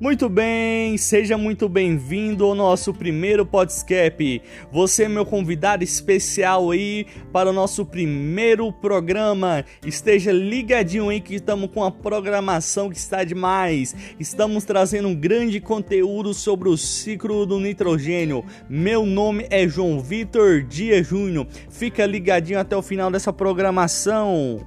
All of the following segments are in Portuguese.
Muito bem, seja muito bem-vindo ao nosso primeiro podcast. Você é meu convidado especial aí para o nosso primeiro programa. Esteja ligadinho aí que estamos com a programação que está demais. Estamos trazendo um grande conteúdo sobre o ciclo do nitrogênio. Meu nome é João Vitor Dias Júnior. Fica ligadinho até o final dessa programação.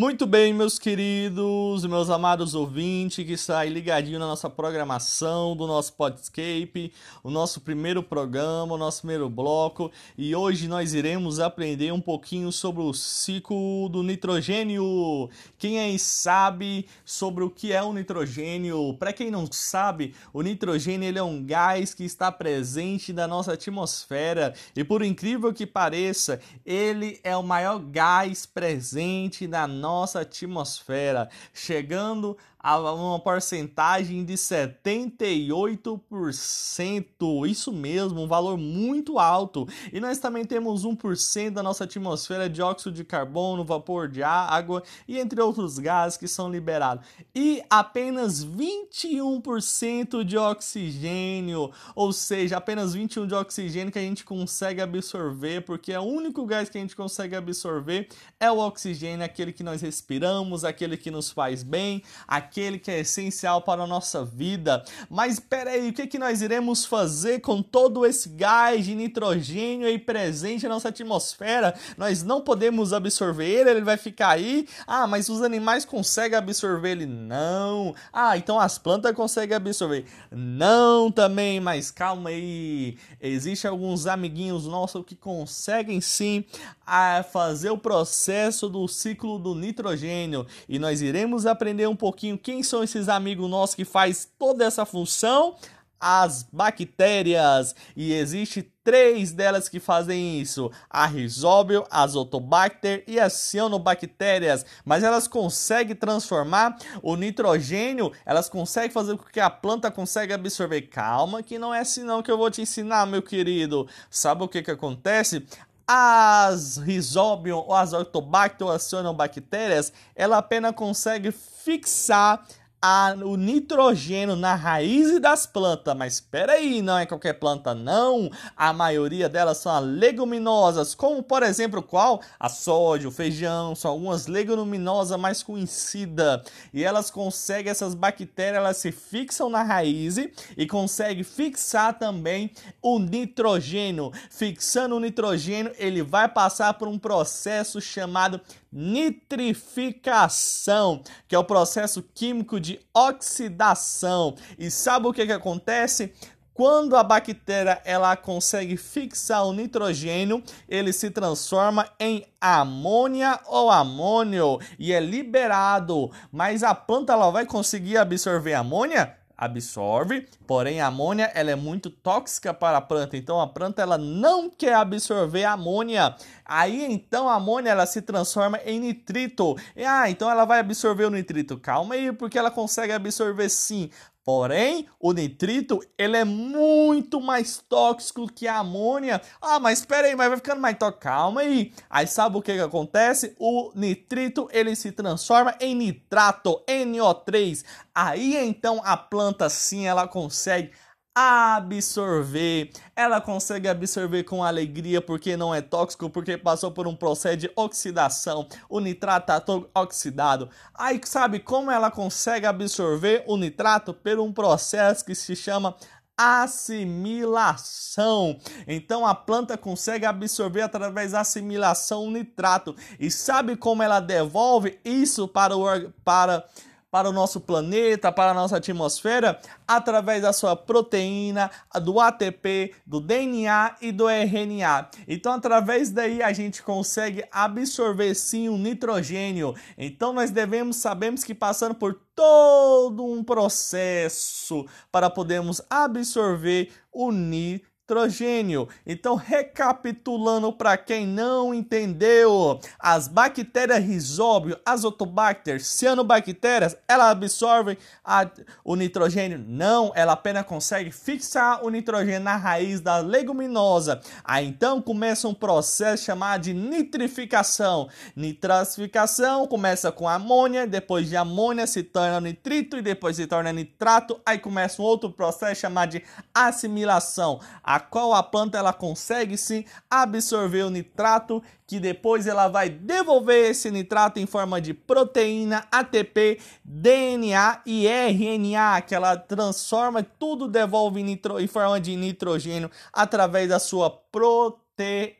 Muito bem, meus queridos, meus amados ouvintes que está aí ligadinho na nossa programação do nosso Podscape, o nosso primeiro programa, o nosso primeiro bloco, e hoje nós iremos aprender um pouquinho sobre o ciclo do nitrogênio. Quem aí sabe sobre o que é o nitrogênio? Para quem não sabe, o nitrogênio ele é um gás que está presente na nossa atmosfera e por incrível que pareça, ele é o maior gás presente na nossa nossa atmosfera, chegando a uma porcentagem de 78%. Isso mesmo, um valor muito alto. E nós também temos 1% da nossa atmosfera de óxido de carbono, vapor de água e entre outros gases que são liberados. E apenas 21% de oxigênio, ou seja, apenas 21 de oxigênio que a gente consegue absorver, porque é o único gás que a gente consegue absorver é o oxigênio, aquele que nós respiramos, aquele que nos faz bem, aquele que é essencial para a nossa vida. Mas peraí, o que, que nós iremos fazer com todo esse gás de nitrogênio aí presente na nossa atmosfera? Nós não podemos absorver ele, ele vai ficar aí. Ah, mas os animais conseguem absorver ele? Não. Ah, então as plantas conseguem absorver? Não também, mas calma aí. Existem alguns amiguinhos nossos que conseguem sim a fazer o processo do ciclo do nitrogênio e nós iremos aprender um pouquinho quem são esses amigos nossos que faz toda essa função as bactérias e existe três delas que fazem isso: a Rhizobio, a Azotobacter e as cianobactérias. Mas elas conseguem transformar o nitrogênio, elas conseguem fazer com que a planta consiga absorver. Calma, que não é assim não que eu vou te ensinar, meu querido. Sabe o que que acontece? As Rhizobium ou as Ortobacter ou as Cyanobactérias, ela apenas consegue fixar a, o nitrogênio na raiz das plantas, mas espera aí, não é qualquer planta não. A maioria delas são leguminosas, como por exemplo qual? A soja, o feijão, são algumas leguminosas mais conhecidas. E elas conseguem essas bactérias, elas se fixam na raiz e conseguem fixar também o nitrogênio. Fixando o nitrogênio, ele vai passar por um processo chamado nitrificação, que é o processo químico de oxidação. E sabe o que, que acontece? Quando a bactéria ela consegue fixar o nitrogênio, ele se transforma em amônia ou amônio e é liberado. Mas a planta ela vai conseguir absorver amônia? Absorve, porém a amônia ela é muito tóxica para a planta, então a planta ela não quer absorver amônia. Aí então a amônia ela se transforma em nitrito. E, ah, então ela vai absorver o nitrito. Calma aí, porque ela consegue absorver sim. Porém, o nitrito ele é muito mais tóxico que a amônia. Ah, mas espera aí, mas vai ficando mais tóxico. Calma aí. Aí sabe o que, que acontece? O nitrito ele se transforma em nitrato, NO3. Aí então a planta sim ela consegue absorver. Ela consegue absorver com alegria porque não é tóxico, porque passou por um processo de oxidação. O nitrato está oxidado. Aí sabe como ela consegue absorver o nitrato? Por um processo que se chama assimilação. Então a planta consegue absorver através da assimilação o nitrato. E sabe como ela devolve isso para o para para o nosso planeta, para a nossa atmosfera, através da sua proteína, do ATP, do DNA e do RNA. Então, através daí a gente consegue absorver sim o nitrogênio. Então, nós devemos sabemos que passando por todo um processo para podermos absorver o nitrogênio nitrogênio. Então, recapitulando para quem não entendeu, as bactérias Rhizóbio, Azotobacter, cianobactérias, elas absorvem a, o nitrogênio? Não, ela apenas consegue fixar o nitrogênio na raiz da leguminosa. Aí então começa um processo chamado de nitrificação. Nitrasificação começa com amônia, depois de amônia se torna nitrito e depois se torna nitrato. Aí começa um outro processo chamado de assimilação, a qual a planta ela consegue sim absorver o nitrato que depois ela vai devolver esse nitrato em forma de proteína, ATP, DNA e RNA, que ela transforma, tudo devolve nitro, em forma de nitrogênio através da sua proteína.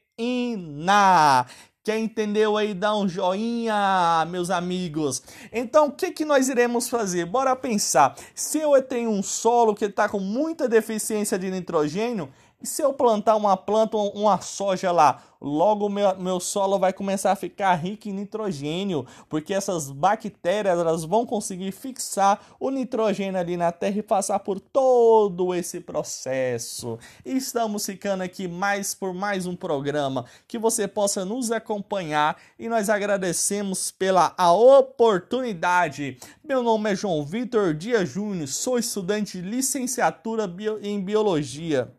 Quem entendeu aí, dá um joinha, meus amigos. Então, o que, que nós iremos fazer? Bora pensar. Se eu tenho um solo que está com muita deficiência de nitrogênio, e se eu plantar uma planta, uma soja lá, logo meu, meu solo vai começar a ficar rico em nitrogênio, porque essas bactérias elas vão conseguir fixar o nitrogênio ali na terra e passar por todo esse processo. Estamos ficando aqui mais por mais um programa que você possa nos acompanhar e nós agradecemos pela a oportunidade. Meu nome é João Vitor Dias Júnior, sou estudante de licenciatura em biologia.